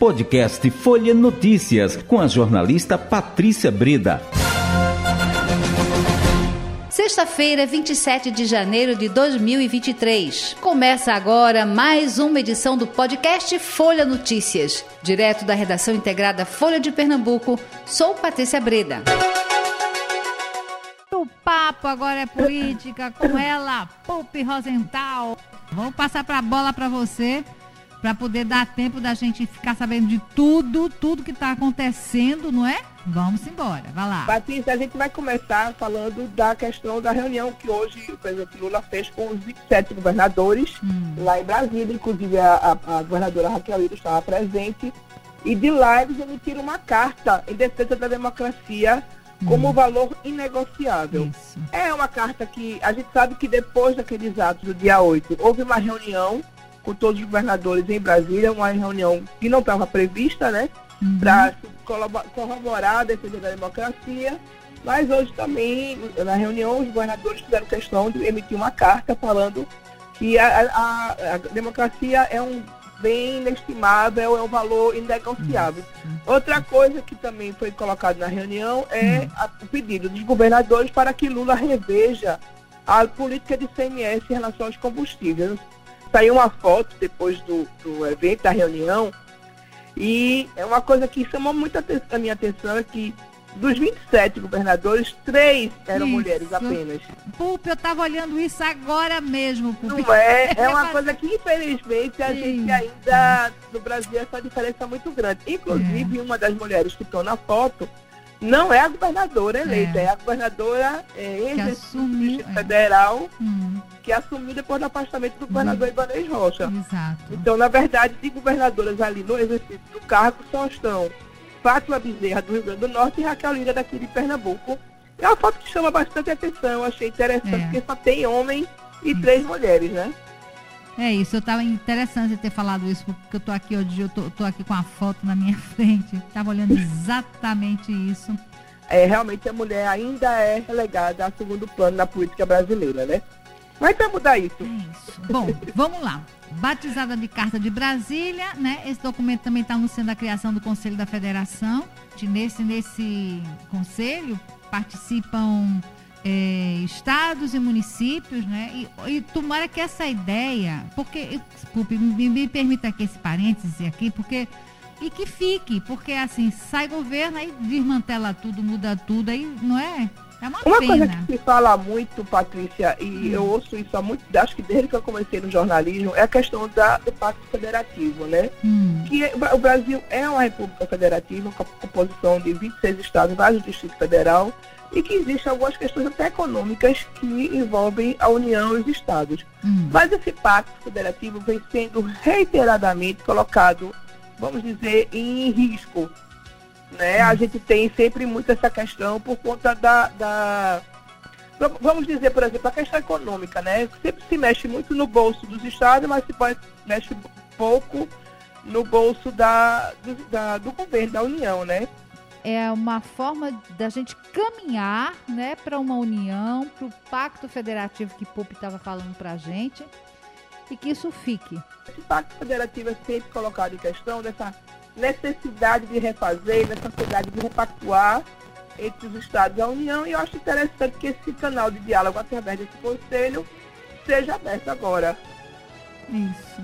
Podcast Folha Notícias, com a jornalista Patrícia Breda. Sexta-feira, 27 de janeiro de 2023. Começa agora mais uma edição do podcast Folha Notícias. Direto da redação integrada Folha de Pernambuco, sou Patrícia Breda. O papo agora é política com ela, Pupi Rosenthal. Vou passar para a bola para você para poder dar tempo da gente ficar sabendo de tudo, tudo que está acontecendo, não é? Vamos embora, vai lá. Patrícia, a gente vai começar falando da questão da reunião que hoje o presidente Lula fez com os 27 governadores hum. lá em Brasília, inclusive a, a, a governadora Raquel Iro estava presente, e de lá eles emitiram uma carta em defesa da democracia como hum. valor inegociável. Isso. É uma carta que a gente sabe que depois daqueles atos do dia 8, houve uma reunião com todos os governadores em Brasília, uma reunião que não estava prevista, né? Uhum. Para corroborar a defesa da democracia. Mas hoje também, na reunião, os governadores fizeram questão de emitir uma carta falando que a, a, a democracia é um bem inestimável, é um valor inegociável. Uhum. Outra coisa que também foi colocado na reunião é uhum. a, o pedido dos governadores para que Lula reveja a política de CMS em relação aos combustíveis. Saiu uma foto depois do, do evento, da reunião, e é uma coisa que chamou muito a minha atenção é que dos 27 governadores, três eram isso. mulheres apenas. Pup, eu estava olhando isso agora mesmo. Não é? É uma coisa que, infelizmente, a gente ainda, no Brasil, essa diferença é muito grande. Inclusive, é. uma das mulheres que estão na foto não é a governadora eleita, é, é a governadora é, exercício é. federal hum. que assumiu depois do afastamento do governador hum. Ibanez Rocha. Exato. Então, na verdade, de governadoras ali no exercício do cargo só estão Fátima Bezerra, do Rio Grande do Norte, e Raquel Lira, daqui de Pernambuco. É uma foto que chama bastante atenção, achei interessante, é. porque só tem homem e isso. três mulheres, né? É isso, eu estava interessante ter falado isso, porque eu estou aqui hoje, eu tô, tô, aqui com a foto na minha frente, estava olhando exatamente isso. É, realmente a mulher ainda é relegada a segundo plano na política brasileira, né? Mas para mudar isso. É isso. Bom, vamos lá. Batizada de Carta de Brasília, né? Esse documento também está anunciando a criação do Conselho da Federação. De nesse, nesse conselho participam é, estados e municípios, né? E, e, tomara que essa ideia, porque, desculpe, me, me permita aqui esse parêntese aqui, porque e que fique, porque assim, sai governo, aí desmantela tudo, muda tudo, aí não é? É uma, uma coisa que se fala muito, Patrícia, e hum. eu ouço isso há muito, acho que desde que eu comecei no jornalismo, é a questão da, do pacto federativo, né? Hum. Que o Brasil é uma república federativa com a composição de 26 estados, vários distritos federal, e que existem algumas questões até econômicas que envolvem a União e os estados. Hum. Mas esse pacto federativo vem sendo reiteradamente colocado, vamos dizer, em risco né? A gente tem sempre muito essa questão por conta da, da vamos dizer, por exemplo, a questão econômica, né? Sempre se mexe muito no bolso dos estados, mas se mexe pouco no bolso da, do, da, do governo, da União, né? É uma forma da gente caminhar né, para uma união, para o pacto federativo que Pup estava falando para a gente, e que isso fique. Esse pacto federativo é sempre colocado em questão dessa necessidade de refazer, necessidade de repactuar entre os Estados e a União, e eu acho interessante que esse canal de diálogo através desse conselho seja aberto agora. Isso.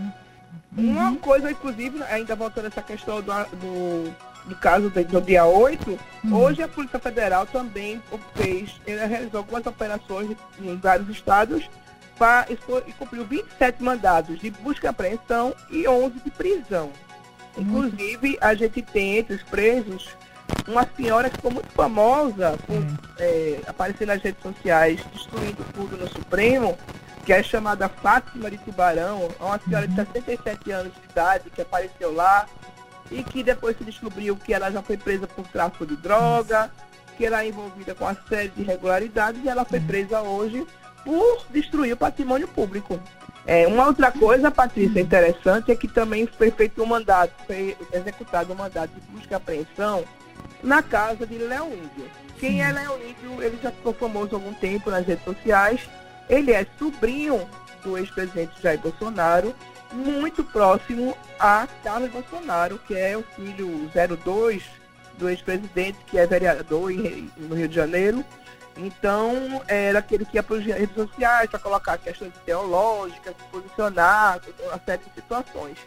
Uhum. Uma coisa, inclusive, ainda voltando a essa questão do, do, do caso do, do dia 8, uhum. hoje a Polícia Federal também fez, realizou algumas operações em vários estados pra, e cumpriu 27 mandados de busca e apreensão e 11 de prisão. Inclusive, a gente tem entre os presos uma senhora que ficou muito famosa por é, aparecer nas redes sociais, destruindo tudo no Supremo, que é chamada Fátima de Tubarão, é uma senhora de 67 uhum. anos de idade que apareceu lá e que depois se descobriu que ela já foi presa por tráfico de droga, que ela é envolvida com uma série de irregularidades e ela foi presa hoje por destruir o patrimônio público. É, uma outra coisa, Patrícia, interessante é que também foi feito um mandato, foi executado um mandato de busca e apreensão na casa de Leonídio. Quem é Leonídio, ele já ficou famoso há algum tempo nas redes sociais. Ele é sobrinho do ex-presidente Jair Bolsonaro muito próximo a Carlos Bolsonaro, que é o filho 02 do ex-presidente, que é vereador no Rio de Janeiro. Então, era aquele que ia para as redes sociais para colocar questões teológicas, se posicionar, uma série de situações.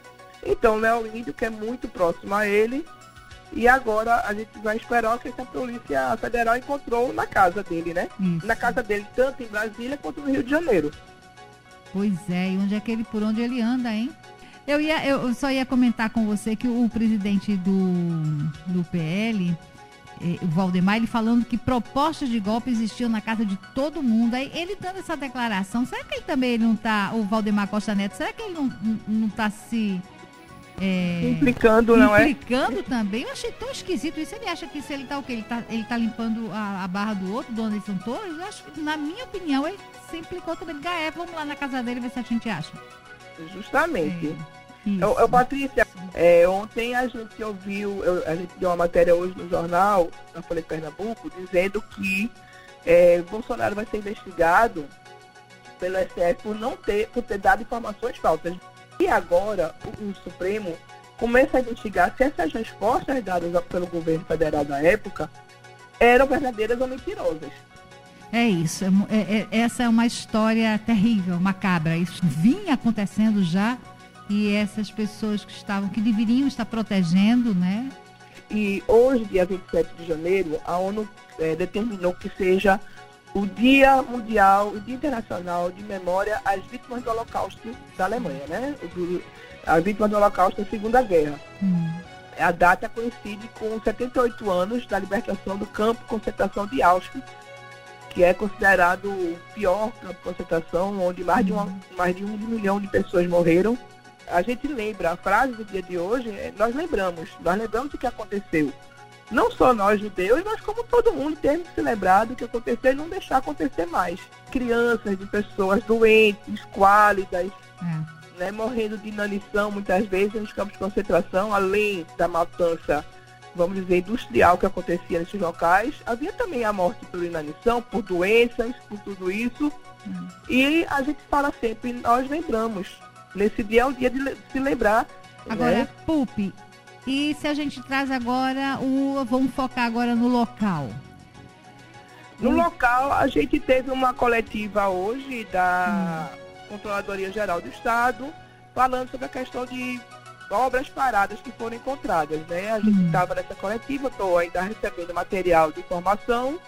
Então, Léo Índio, que é muito próximo a ele, e agora a gente vai esperar o que a Polícia Federal encontrou na casa dele, né? Isso. Na casa dele, tanto em Brasília quanto no Rio de Janeiro. Pois é, e onde é que ele, por onde ele anda, hein? Eu, ia, eu só ia comentar com você que o, o presidente do, do PL, eh, o Valdemar, ele falando que propostas de golpe existiam na casa de todo mundo. Aí ele dando essa declaração, será que ele também não está, o Valdemar Costa Neto, será que ele não está se é, implicando, não é? Implicando também. Eu achei tão esquisito isso. Ele acha que se ele tá o quê? Ele tá, ele tá limpando a, a barra do outro, do Anderson Torres? Eu acho que, na minha opinião, ele se implicou também. Gaé, vamos lá na casa dele ver se a gente acha. Justamente. É, eu, eu, Patrícia, é, ontem a gente ouviu, eu, a gente deu uma matéria hoje no jornal, na Folha de Pernambuco, dizendo que é, Bolsonaro vai ser investigado pelo STF por não ter, por ter dado informações falsas. E agora o, o Supremo começa a investigar se essas respostas dadas pelo governo federal da época eram verdadeiras ou mentirosas. É isso. É, é, é, essa é uma história terrível, macabra. Isso vinha acontecendo já e essas pessoas que estavam, que deveriam estar protegendo, né? E hoje, dia 27 de janeiro, a ONU é, determinou que seja o Dia Mundial, o Dia Internacional de Memória às Vítimas do Holocausto da Alemanha, né? Do, as vítimas do Holocausto da Segunda Guerra. Hum. A data coincide com 78 anos da libertação do campo de concentração de Auschwitz, que é considerado o pior campo de concentração, onde mais de, uma, hum. mais de um milhão de pessoas morreram. A gente lembra, a frase do dia de hoje, é, nós lembramos, nós lembramos o que aconteceu não só nós judeus, mas como todo mundo temos que se lembrar do que aconteceu e não deixar acontecer mais. Crianças de pessoas doentes, quálidas, é. né, morrendo de inanição muitas vezes nos campos de concentração, além da matança, vamos dizer, industrial que acontecia nesses locais, havia também a morte por inanição, por doenças, por tudo isso. É. E a gente fala sempre, nós lembramos. Nesse dia é o dia de se lembrar. Agora, né? Pupi, e se a gente traz agora o. Vamos focar agora no local. No hum. local, a gente teve uma coletiva hoje da hum. Controladoria Geral do Estado, falando sobre a questão de obras paradas que foram encontradas. Né? A gente estava hum. nessa coletiva, estou ainda recebendo material de informação.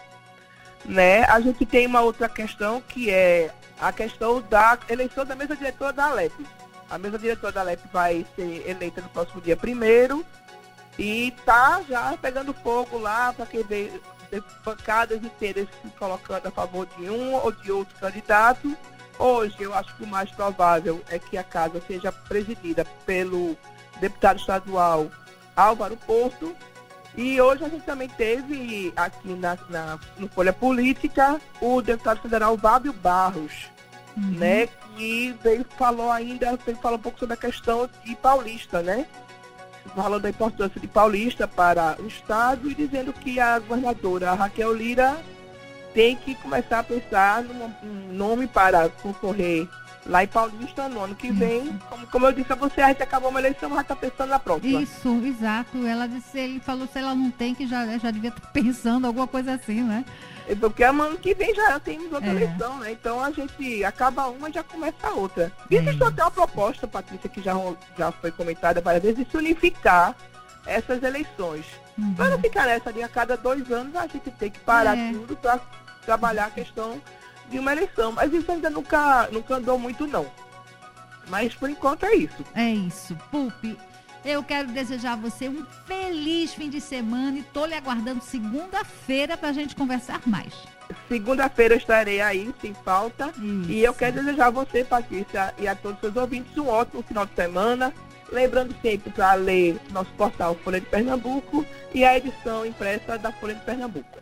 Né? A gente tem uma outra questão que é a questão da eleição da mesa diretora da Alep. A mesa diretora da LEP vai ser eleita no próximo dia primeiro e tá já pegando fogo lá para que ver bancadas inteiras se colocando a favor de um ou de outro candidato. Hoje eu acho que o mais provável é que a casa seja presidida pelo deputado estadual Álvaro Porto. E hoje a gente também teve aqui na, na no Folha Política o deputado federal Vábio Barros, uhum. né? Que veio falou ainda, veio falar um pouco sobre a questão de Paulista, né? Falando da importância de Paulista para o Estado e dizendo que a governadora Raquel Lira tem que começar a pensar num nome para concorrer lá em Paulista no ano que vem. Como, como, eu disse a você, a gente acabou uma eleição, mas está pensando na próxima. Isso, exato. Ela disse, ele falou se ela não tem, que já, já devia estar pensando alguma coisa assim, né? É porque ano que vem já temos outra é. eleição, né? Então a gente acaba uma e já começa a outra. É. Existe até uma proposta, Patrícia, que já, já foi comentada várias vezes, de se unificar essas eleições. Uhum. Para não ficar nessa de a cada dois anos a gente tem que parar é. tudo para trabalhar a questão de uma eleição. Mas isso ainda nunca, nunca andou muito, não. Mas por enquanto é isso. É isso. Pulpe, eu quero desejar a você um feliz fim de semana e tô lhe aguardando segunda-feira para a gente conversar mais. Segunda-feira estarei aí, sem falta. Isso. E eu quero desejar a você, Patrícia, e a todos os seus ouvintes um ótimo final de semana. Lembrando sempre para ler nosso portal Folha de Pernambuco e a edição impressa da Folha de Pernambuco.